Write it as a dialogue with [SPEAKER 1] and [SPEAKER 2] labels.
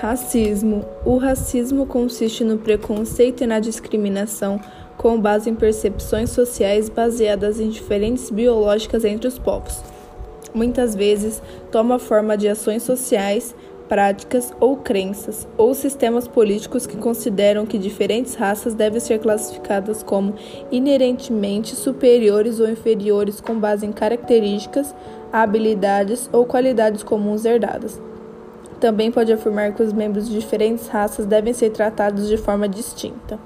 [SPEAKER 1] Racismo. O racismo consiste no preconceito e na discriminação com base em percepções sociais baseadas em diferenças biológicas entre os povos. Muitas vezes toma forma de ações sociais, práticas ou crenças, ou sistemas políticos que consideram que diferentes raças devem ser classificadas como inerentemente superiores ou inferiores com base em características, habilidades ou qualidades comuns herdadas. Também pode afirmar que os membros de diferentes raças devem ser tratados de forma distinta.